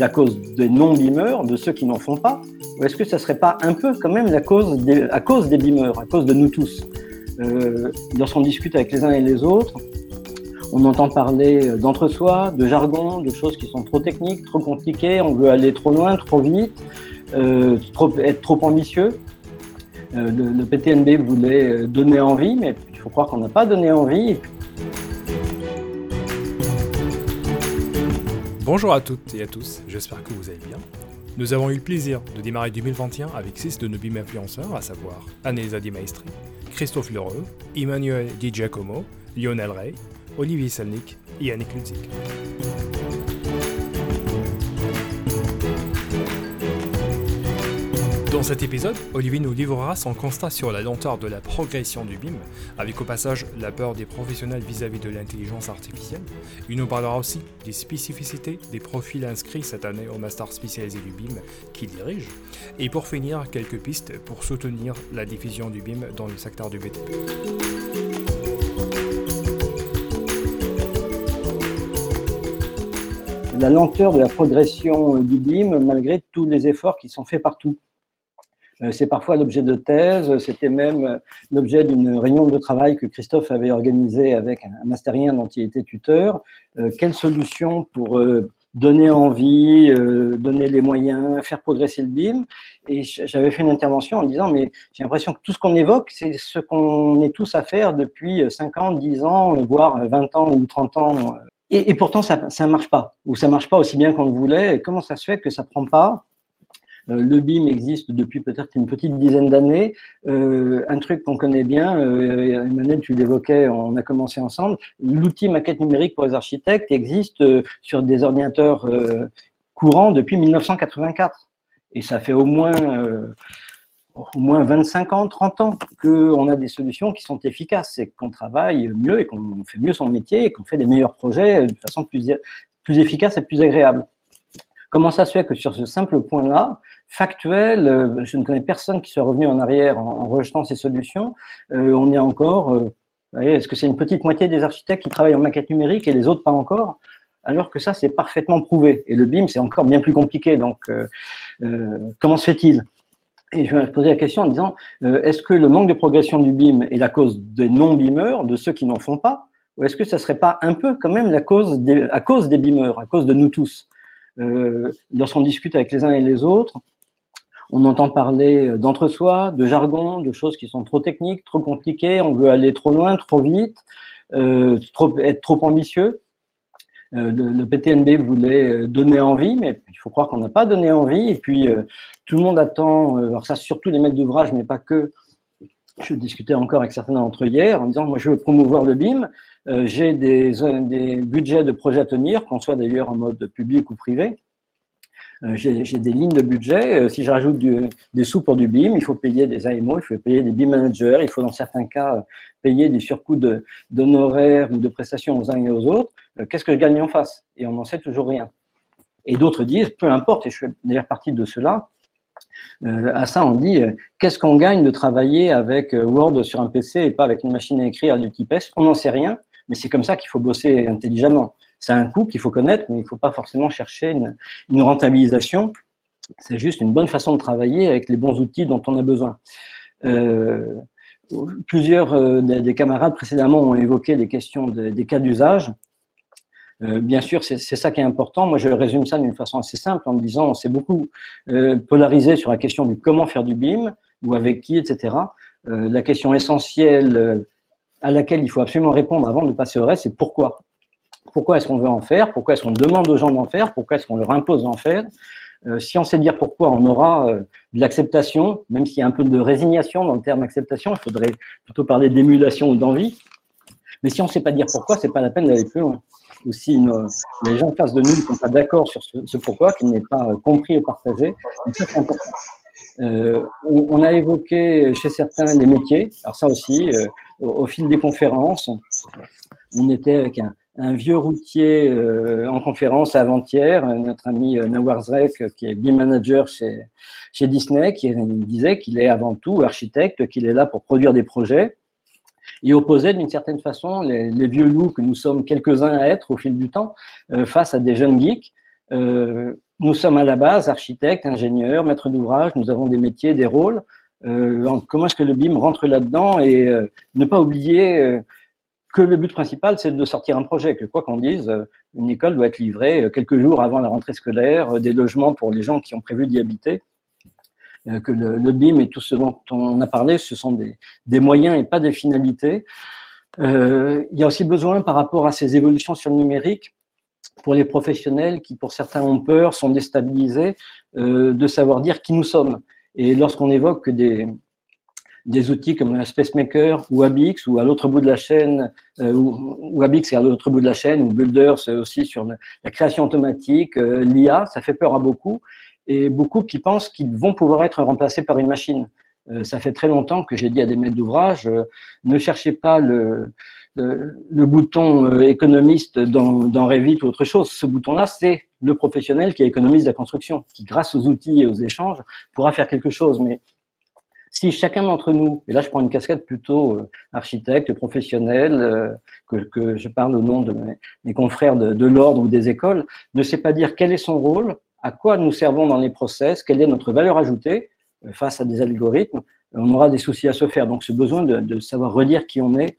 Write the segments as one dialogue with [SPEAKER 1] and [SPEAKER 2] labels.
[SPEAKER 1] la cause des non-bimeurs, de ceux qui n'en font pas Ou est-ce que ça ne serait pas un peu quand même la cause des, à cause des bimeurs, à cause de nous tous euh, Lorsqu'on discute avec les uns et les autres, on entend parler d'entre-soi, de jargon, de choses qui sont trop techniques, trop compliquées, on veut aller trop loin, trop vite, euh, trop, être trop ambitieux. Euh, le, le, PTNB voulait donner envie, mais il faut croire qu'on n'a pas donné envie.
[SPEAKER 2] Bonjour à toutes et à tous, j'espère que vous allez bien. Nous avons eu le plaisir de démarrer 2021 avec 6 de nos BIM influenceurs, à savoir Annelisa Di Maestri, Christophe Lheureux, Emmanuel Di Giacomo, Lionel Rey, Olivier Salnik et Yannick Ludzik. Dans cet épisode, Olivier nous livrera son constat sur la lenteur de la progression du BIM, avec au passage la peur des professionnels vis-à-vis de l'intelligence artificielle. Il nous parlera aussi des spécificités des profils inscrits cette année au master spécialisé du BIM qu'il dirige. Et pour finir, quelques pistes pour soutenir la diffusion du BIM dans le secteur du BTP.
[SPEAKER 1] La lenteur de la progression du BIM, malgré tous les efforts qui sont faits partout. Euh, c'est parfois l'objet de thèses, c'était même l'objet d'une réunion de travail que Christophe avait organisée avec un masterien dont il était tuteur. Euh, quelle solution pour euh, donner envie, donner les moyens, faire progresser le BIM? Et j'avais fait une intervention en disant, mais j'ai l'impression que tout ce qu'on évoque, c'est ce qu'on est tous à faire depuis 5 ans, 10 ans, voire 20 ans ou 30 ans. Et, pourtant, ça ne marche pas, ou ça ne marche pas aussi bien qu'on le voulait. Comment ça se fait que ça ne prend pas euh, le BIM existe depuis peut-être une petite dizaine d'années. Euh, un truc qu'on connaît bien, euh, Emmanuel, tu l'évoquais, on a commencé ensemble, l'outil maquette numérique pour les architectes existe sur des ordinateurs courants depuis 1984. Et ça fait au moins, au moins 25 ans, 30 ans qu'on a des solutions qui sont efficaces et qu'on travaille mieux et qu'on fait mieux son métier et qu'on fait des meilleurs projets de façon plus, plus efficace et plus agréable. Comment ça se fait que sur ce simple point-là, factuel, euh, je ne connais personne qui soit revenu en arrière en, rejetant ces solutions, euh, on est encore, euh, est-ce que c'est une petite moitié des architectes qui travaillent en maquette numérique et les autres pas encore? Alors que ça, c'est parfaitement prouvé. Et le BIM, c'est encore bien plus compliqué. Donc, comment se fait-il? Et je vais me poser la question en disant, est-ce que le manque de progression du BIM est la cause des non-BIMeurs, de ceux qui n'en font pas, ou est-ce que ça ne serait pas un peu quand même la cause à cause des BIMeurs, à cause de nous tous? Lorsqu'on discute avec les uns et les autres, on entend parler d'entre-soi, de jargon, de choses qui sont trop techniques, trop compliquées, on veut aller trop loin, trop vite, euh, être trop ambitieux. Euh, le, PTNB voulait donner envie, mais il faut croire qu'on n'a pas donné envie. Et puis, tout le monde attend, alors ça, surtout les maîtres d'ouvrage, mais pas que. Je discutais encore avec certains d'entre eux hier en disant, moi, je veux promouvoir le BIM, euh, j'ai des, budgets de projets à tenir, qu'on soit d'ailleurs en mode public ou privé. Euh, j'ai des lignes de budget. Euh, si je rajoute des sous pour du BIM, il faut payer des AMO, il faut payer des BIM managers, il faut dans certains cas payer des surcoûts d'honoraires ou de prestations aux uns et aux autres. Qu'est-ce que je gagne en face? Et on n'en sait toujours rien. Et d'autres disent, peu importe, et je fais d'ailleurs partie de cela, à ça, on dit qu'est-ce qu'on gagne de travailler avec Word sur un PC et pas avec une machine à écrire du type On n'en sait rien mais c'est comme ça qu'il faut bosser intelligemment. C'est un coût qu'il faut connaître, mais il ne faut pas forcément chercher une, rentabilisation. C'est juste une bonne façon de travailler avec les bons outils dont on a besoin. Euh, plusieurs euh, des, camarades précédemment ont évoqué les questions des cas d'usage. Euh, bien sûr, c'est ça qui est important. Moi, je résume ça d'une façon assez simple en me disant, on s'est beaucoup polarisé sur la question du comment faire du BIM ou avec qui, etc. la question essentielle à laquelle il faut absolument répondre avant de passer au reste, c'est pourquoi? Pourquoi est-ce qu'on veut en faire? Pourquoi est-ce qu'on demande aux gens d'en faire? Pourquoi est-ce qu'on leur impose d'en faire? Euh, Si on sait dire pourquoi, on aura euh, de l'acceptation, même s'il y a un peu de résignation dans le terme acceptation, il faudrait plutôt parler d'émulation ou d'envie. Mais si on ne sait pas dire pourquoi, c'est pas la peine d'aller plus loin. Ou si les gens en face de nous ne sont pas d'accord sur ce, pourquoi, qu'il n'est pas euh, compris et partagé. Euh, on, a évoqué chez certains les métiers. Alors ça aussi, euh, au, fil des conférences, on était avec un, vieux routier en conférence avant-hier, notre ami Nawar Zrek, qui est BIM manager chez, chez Disney, qui disait qu'il est avant tout architecte, qu'il est là pour produire des projets. Il opposait d'une certaine façon les, vieux loups que nous sommes quelques-uns à être au fil du temps face à des jeunes geeks nous sommes à la base architectes, ingénieurs, maîtres d'ouvrage, nous avons des métiers, des rôles. comment est-ce que le BIM rentre là-dedans et ne pas oublier que le but principal, c'est de sortir un projet, que quoi qu'on dise, une école doit être livrée quelques jours avant la rentrée scolaire, des logements pour les gens qui ont prévu d'y habiter, que le, BIM et tout ce dont on a parlé, ce sont des, moyens et pas des finalités. Euh, il y a aussi besoin, par rapport à ces évolutions sur le numérique, pour les professionnels qui, pour certains, ont peur, sont déstabilisés, euh, de savoir dire qui nous sommes. Et lorsqu'on évoque des, outils comme Spacemaker ou Abix, ou à l'autre bout de la chaîne, euh, ou, Abix est à l'autre bout de la chaîne, ou Builder, c'est aussi sur la création automatique, euh, l'IA, ça fait peur à beaucoup, et beaucoup qui pensent qu'ils vont pouvoir être remplacés par une machine. Euh, ça fait très longtemps que j'ai dit à des maîtres d'ouvrage, euh, ne cherchez pas le, le, bouton euh, économiste dans, dans, Revit ou autre chose. Ce bouton-là, c'est le professionnel qui économise la construction, qui grâce aux outils et aux échanges pourra faire quelque chose. Mais si chacun d'entre nous, et là je prends une casquette plutôt architecte, professionnel, que, que, je parle au nom de mes, confrères de, de l'ordre ou des écoles, ne sait pas dire quel est son rôle, à quoi nous servons dans les process, quelle est notre valeur ajoutée, face à des algorithmes, on aura des soucis à se faire. Donc, ce besoin de, savoir redire qui on est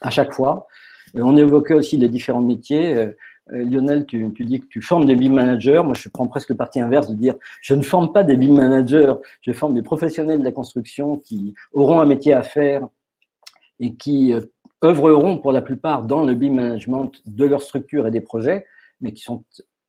[SPEAKER 1] à chaque fois. on évoquait aussi les différents métiers. Euh, euh, Lionel, tu, dis que tu formes des BIM managers. Moi, je prends presque le parti inverse de dire je ne forme pas des BIM managers, je forme des professionnels de la construction qui auront un métier à faire et qui euh, œuvreront pour la plupart dans le BIM management de leur structure et des projets, mais qui sont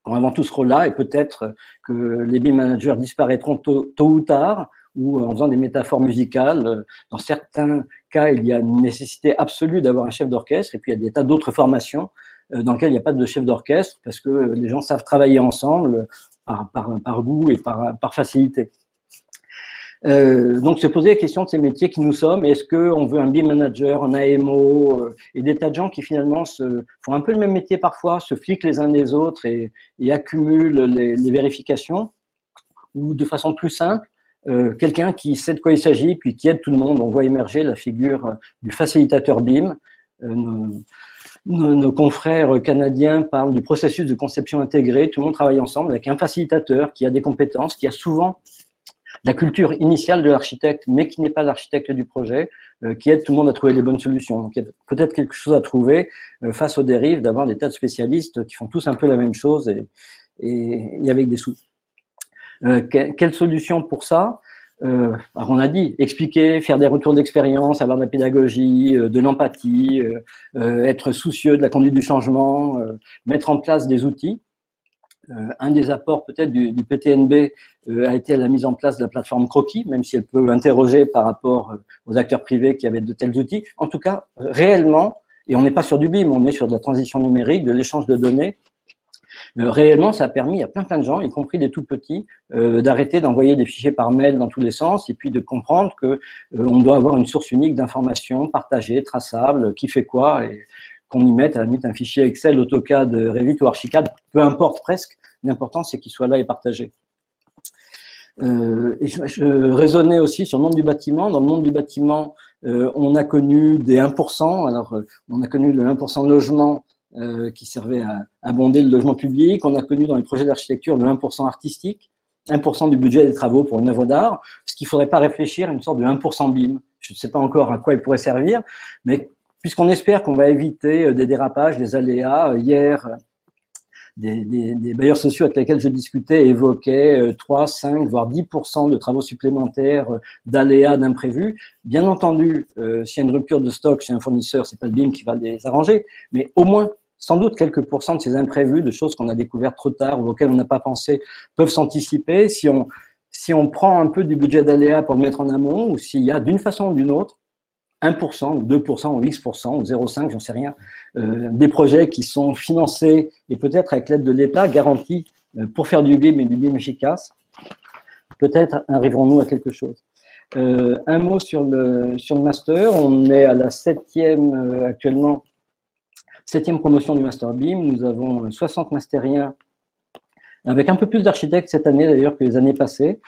[SPEAKER 1] avant tout ce rôle-là, et peut-être que les BIM managers disparaîtront tôt, ou tard, ou en faisant des métaphores musicales. Dans certains cas, il y a une nécessité absolue d'avoir un chef d'orchestre, et puis il y a des tas d'autres formations euh, dans lesquelles il n'y a pas de chef d'orchestre, parce que les gens savent travailler ensemble par, goût et par facilité. Euh, donc, se poser la question de ces métiers qui nous sommes. Est-ce qu'on veut un BIM manager, un AMO euh, et des tas de gens qui finalement font un peu le même métier parfois, se fliquent les uns des autres et, accumulent les, vérifications? Ou de façon plus simple, euh, quelqu'un qui sait de quoi il s'agit puis qui aide tout le monde. On voit émerger la figure du facilitateur BIM. Nos, confrères canadiens parlent du processus de conception intégrée. Tout le monde travaille ensemble avec un facilitateur qui a des compétences, qui a souvent la culture initiale de l'architecte, mais qui n'est pas l'architecte du projet, euh, qui aide tout le monde à trouver les bonnes solutions. Donc, il y a peut-être quelque chose à trouver euh, face aux dérives, d'avoir des tas de spécialistes qui font tous un peu la même chose et, et, avec des sous. Euh, quelle solution pour ça? Euh, alors on a dit expliquer, faire des retours d'expérience, avoir de la pédagogie, euh, de l'empathie, être soucieux de la conduite du changement, mettre en place des outils. Euh, un des apports peut-être du, PTNB euh, a été la mise en place de la plateforme Croquis, même si elle peut interroger par rapport euh, aux acteurs privés qui avaient de tels outils. En tout cas, réellement, et on n'est pas sur du BIM, on est sur de la transition numérique, de l'échange de données, réellement, ça a permis à plein plein de gens, y compris des tout petits, d'arrêter d'envoyer des fichiers par mail dans tous les sens et puis de comprendre que on doit avoir une source unique d'informations partagée, traçable, qui fait quoi. Qu'on y mette à la un fichier Excel, AutoCAD, Revit ou Archicad, peu importe presque, l'important c'est qu'il soit là et partagé. Euh, et je, raisonnais aussi sur le monde du bâtiment. Dans le monde du bâtiment, euh, on a connu des 1%. Alors, euh, on a connu le 1% de logement qui servait à abonder le logement public. On a connu dans les projets d'architecture le 1% artistique, 1% du budget des travaux pour une œuvre d'art. Ce qu'il ne faudrait pas réfléchir à une sorte de 1% BIM. Je ne sais pas encore à quoi il pourrait servir, mais puisqu'on espère qu'on va éviter euh, des dérapages, des aléas. Euh, hier, des, des, bailleurs sociaux avec lesquels je discutais évoquaient 3, euh, 5, voire 10% de travaux supplémentaires d'aléas, d'imprévus. Bien entendu, s'il y a une rupture de stock chez un fournisseur, c'est pas le BIM qui va les arranger, mais au moins, sans doute, quelques pourcents de ces imprévus, de choses qu'on a découvertes trop tard ou auxquelles on n'a pas pensé, peuvent s'anticiper. Si on, si on prend un peu du budget d'aléas pour le mettre en amont, ou s'il y a d'une façon ou d'une autre 1%, ou 2%, ou X%, ou 0,5%, j'en sais rien, euh, des projets qui sont financés et peut-être avec l'aide de l'État garantis euh, pour faire du BIM et du BIM efficace. Peut-être arriverons-nous à quelque chose. Euh, un mot sur le, master. On est à la septième actuellement, septième promotion du master BIM. Nous avons 60 mastériens avec un peu plus d'architectes cette année d'ailleurs que les années passées,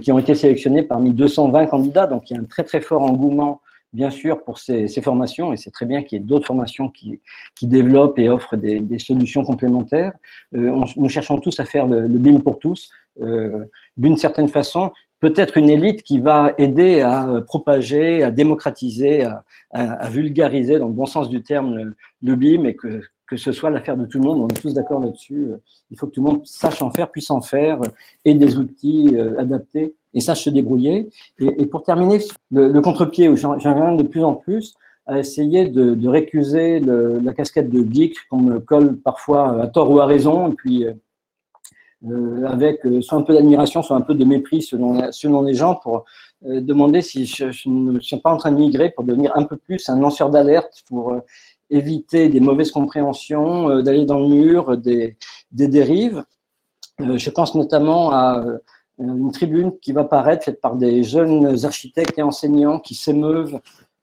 [SPEAKER 1] qui ont été sélectionnés parmi 220 candidats. Donc il y a un très très fort engouement bien sûr, pour ces, formations, et c'est très bien qu'il y ait d'autres formations qui, qui, développent et offrent des, solutions complémentaires. Euh, nous cherchons tous à faire le, BIM pour tous. Euh, d'une certaine façon, peut-être une élite qui va aider à propager, à démocratiser, à, vulgariser, dans le bon sens du terme, le, BIM, et que, que ce soit l'affaire de tout le monde. On est tous d'accord là-dessus. Il faut que tout le monde sache en faire, puisse en faire, et des outils adaptés et sache se débrouiller. Et, pour terminer, le, contre-pied, où j'en viens de plus en plus à essayer de, récuser la casquette de geek qu'on me colle parfois à tort ou à raison, et puis euh, euh, avec euh, soit un peu d'admiration, soit un peu de mépris selon, selon les gens, pour demander si je, ne suis pas en train de migrer pour devenir un peu plus un lanceur d'alerte, pour éviter des mauvaises compréhensions, d'aller dans le mur, des, des dérives. je pense notamment à une tribune qui va paraître, faite par des jeunes architectes et enseignants qui s'émeuvent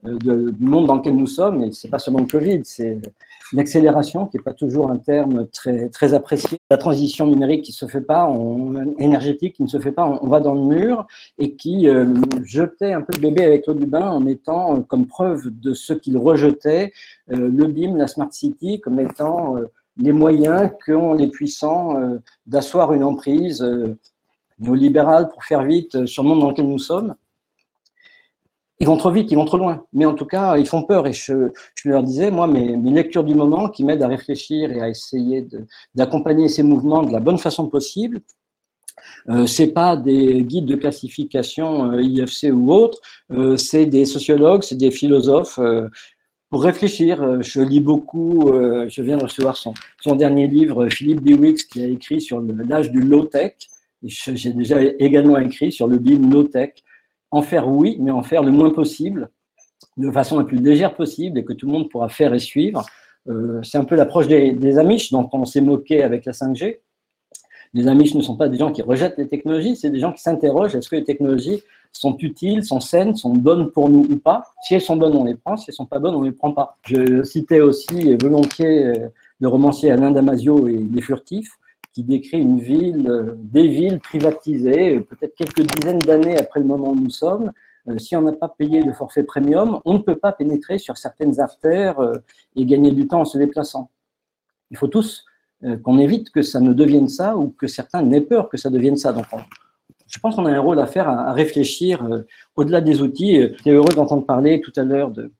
[SPEAKER 1] euh, du monde dans lequel nous sommes. Et c'est pas seulement le Covid, c'est l'accélération qui n'est pas toujours un terme très, très apprécié. La transition numérique qui se fait pas, énergétique qui ne se fait pas, on, va dans le mur et qui euh, jetait un peu le bébé avec l'eau du bain en mettant euh, comme preuve de ce qu'il rejetait le BIM, la Smart City, comme étant les moyens qu'ont les puissants d'asseoir une emprise néolibéral, pour faire vite, euh, sur le monde dans lequel nous sommes. Ils vont trop vite, ils vont trop loin. Mais en tout cas, ils font peur. Et je, leur disais, moi, mes, lectures du moment qui m'aident à réfléchir et à essayer d'accompagner ces mouvements de la bonne façon possible, euh, c'est pas des guides de classification euh, IFC ou autres, euh, c'est des sociologues, c'est des philosophes. Euh, pour réfléchir, je lis beaucoup, je viens de recevoir son, son dernier livre, Philippe Dewix, qui a écrit sur l'âge du low-tech, j'ai déjà également écrit sur le BIM no-tech. En faire oui, mais en faire le moins possible, de façon la plus légère possible et que tout le monde pourra faire et suivre. Euh, c'est un peu l'approche des, des Amish dont on s'est moqué avec la 5G. Les Amish ne sont pas des gens qui rejettent les technologies, c'est des gens qui s'interrogent est-ce que les technologies sont utiles, sont saines, sont bonnes pour nous ou pas? Si elles sont bonnes, on les prend. Si elles ne sont pas bonnes, on ne les prend pas. Je citais aussi volontiers euh, le romancier Alain Damasio et Les Furtifs qui décrit une ville, euh, des villes privatisées, euh, peut-être quelques dizaines d'années après le moment où nous sommes. Euh, si on n'a pas payé le forfait premium, on ne peut pas pénétrer sur certaines artères et gagner du temps en se déplaçant. Il faut tous qu'on évite que ça ne devienne ça ou que certains n'aient peur que ça devienne ça. Donc, je pense qu'on a un rôle à faire à, réfléchir au-delà des outils. J'étais heureux d'entendre parler tout à l'heure de,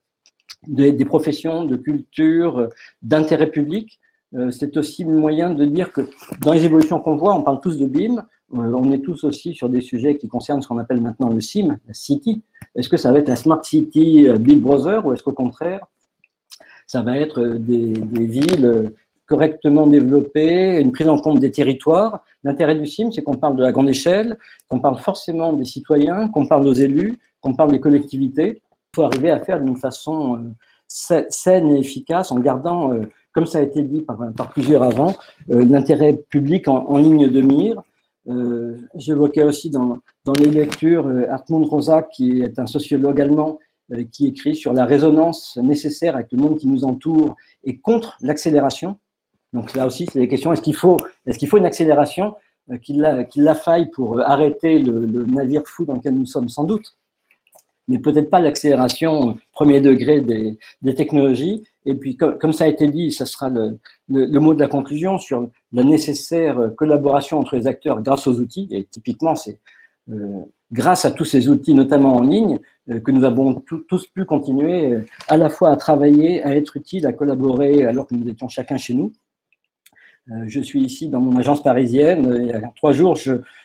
[SPEAKER 1] des professions, de culture, d'intérêt public. Euh, c'est aussi le moyen de dire que dans les évolutions qu'on voit, on parle tous de BIM, euh, on est tous aussi sur des sujets qui concernent ce qu'on appelle maintenant le SIM, la City. Est-ce que ça va être la Smart City euh, Big Brother ou est-ce qu'au contraire, ça va être des, villes correctement développées, une prise en compte des territoires? L'intérêt du SIM, c'est qu'on parle de la grande échelle, qu'on parle forcément des citoyens, qu'on parle aux élus, qu'on parle des collectivités. Il faut arriver à faire d'une façon saine et efficace en gardant comme ça a été dit par, plusieurs avant, euh, l'intérêt public en, ligne de mire. Euh, j'évoquais aussi dans, les lectures euh, Hartmut Rosa, qui est un sociologue allemand, qui écrit sur la résonance nécessaire avec le monde qui nous entoure et contre l'accélération. Donc là aussi, c'est des questions. Est-ce qu'il faut, est qu'il faut une accélération qu'il la, faille pour arrêter le, navire fou dans lequel nous sommes Sans doute mais peut-être pas l'accélération premier degré des, technologies. Et puis, comme, ça a été dit, ça sera le, mot de la conclusion sur la nécessaire collaboration entre les acteurs grâce aux outils. Et typiquement, c'est euh, grâce à tous ces outils, notamment en ligne, euh, que nous avons tous pu continuer euh, à la fois à travailler, à être utiles, à collaborer alors que nous étions chacun chez nous. Euh, je suis ici dans mon agence parisienne. Il y a trois jours,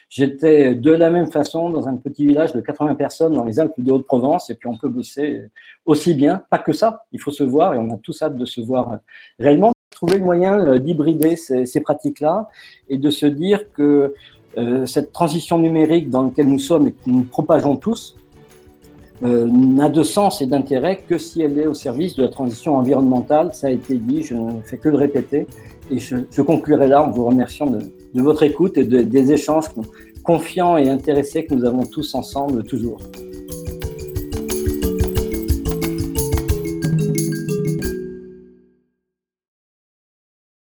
[SPEAKER 1] j'étais de la même façon dans un petit village de 80 personnes dans les Alpes de Haute-Provence. Et puis, on peut bosser aussi bien. Pas que ça, il faut se voir et on a tous hâte de se voir réellement. Trouver le moyen euh, d'hybrider ces, pratiques-là et de se dire que euh, cette transition numérique dans laquelle nous sommes et que nous propageons tous, n'a de sens et d'intérêt que si elle est au service de la transition environnementale. Ça a été dit, je ne fais que le répéter. Et je, conclurai là en vous remerciant de, votre écoute et des échanges confiants et intéressés que nous avons tous ensemble toujours.